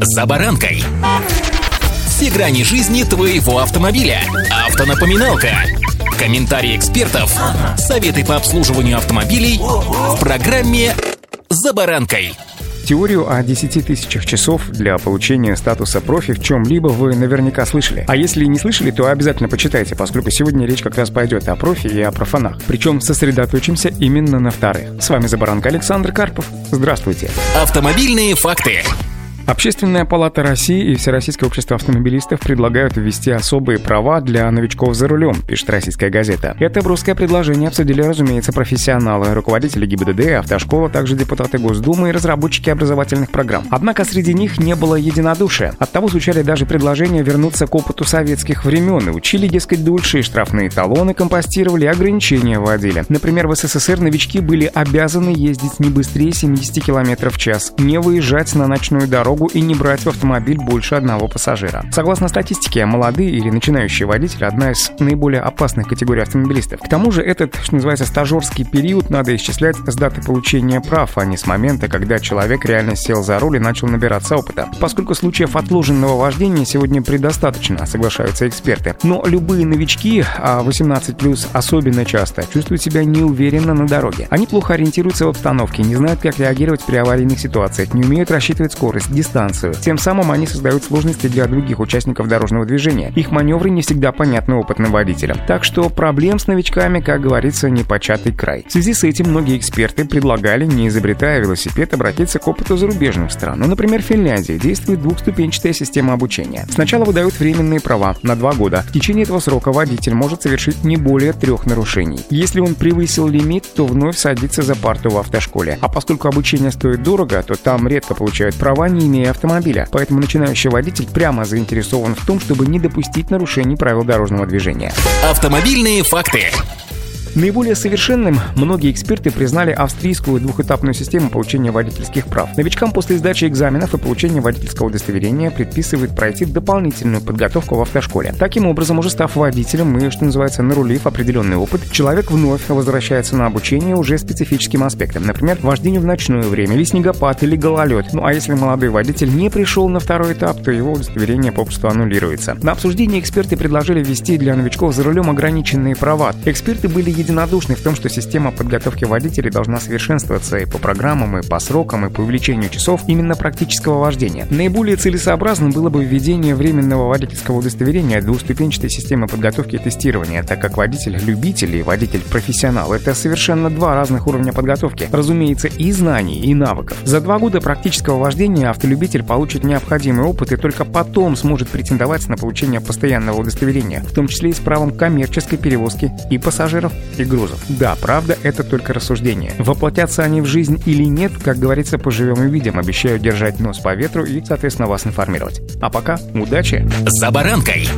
«За баранкой». Все грани жизни твоего автомобиля. Автонапоминалка. Комментарии экспертов. Советы по обслуживанию автомобилей в программе «За баранкой». Теорию о 10 тысячах часов для получения статуса профи в чем-либо вы наверняка слышали. А если не слышали, то обязательно почитайте, поскольку сегодня речь как раз пойдет о профи и о профанах. Причем сосредоточимся именно на вторых. С вами Забаранка Александр Карпов. Здравствуйте. Автомобильные факты. Общественная палата России и Всероссийское общество автомобилистов предлагают ввести особые права для новичков за рулем, пишет российская газета. Это броское предложение обсудили, разумеется, профессионалы, руководители ГИБДД, автошкола, также депутаты Госдумы и разработчики образовательных программ. Однако среди них не было единодушия. Оттого звучали даже предложения вернуться к опыту советских времен и учили, дескать, дольше, и штрафные талоны компостировали, и ограничения вводили. Например, в СССР новички были обязаны ездить не быстрее 70 км в час, не выезжать на ночную дорогу, дорогу и не брать в автомобиль больше одного пассажира. Согласно статистике, молодые или начинающие водители – одна из наиболее опасных категорий автомобилистов. К тому же этот, что называется, стажерский период надо исчислять с даты получения прав, а не с момента, когда человек реально сел за руль и начал набираться опыта. Поскольку случаев отложенного вождения сегодня предостаточно, соглашаются эксперты. Но любые новички, а 18+, особенно часто, чувствуют себя неуверенно на дороге. Они плохо ориентируются в обстановке, не знают, как реагировать при аварийных ситуациях, не умеют рассчитывать скорость, дистанцию. Тем самым они создают сложности для других участников дорожного движения. Их маневры не всегда понятны опытным водителям. Так что проблем с новичками, как говорится, не початый край. В связи с этим многие эксперты предлагали, не изобретая велосипед, обратиться к опыту зарубежных стран. Ну, например, в Финляндии действует двухступенчатая система обучения. Сначала выдают временные права на два года. В течение этого срока водитель может совершить не более трех нарушений. Если он превысил лимит, то вновь садится за парту в автошколе. А поскольку обучение стоит дорого, то там редко получают права, не имея автомобиля, поэтому начинающий водитель прямо заинтересован в том, чтобы не допустить нарушений правил дорожного движения. Автомобильные факты. Наиболее совершенным многие эксперты признали австрийскую двухэтапную систему получения водительских прав. Новичкам после сдачи экзаменов и получения водительского удостоверения предписывают пройти дополнительную подготовку в автошколе. Таким образом, уже став водителем и, что называется, нарулив определенный опыт, человек вновь возвращается на обучение уже специфическим аспектам, например, вождению в ночное время, или снегопад, или гололед. Ну а если молодой водитель не пришел на второй этап, то его удостоверение попросту аннулируется. На обсуждении эксперты предложили ввести для новичков за рулем ограниченные права. Эксперты были единодушны в том, что система подготовки водителей должна совершенствоваться и по программам, и по срокам, и по увеличению часов именно практического вождения. Наиболее целесообразным было бы введение временного водительского удостоверения двухступенчатой системы подготовки и тестирования, так как водитель-любитель и водитель-профессионал — это совершенно два разных уровня подготовки, разумеется, и знаний, и навыков. За два года практического вождения автолюбитель получит необходимый опыт и только потом сможет претендовать на получение постоянного удостоверения, в том числе и с правом коммерческой перевозки и пассажиров, и грузов. Да, правда, это только рассуждение. Воплотятся они в жизнь или нет, как говорится, поживем и видим. Обещаю держать нос по ветру и, соответственно, вас информировать. А пока удачи! За баранкой!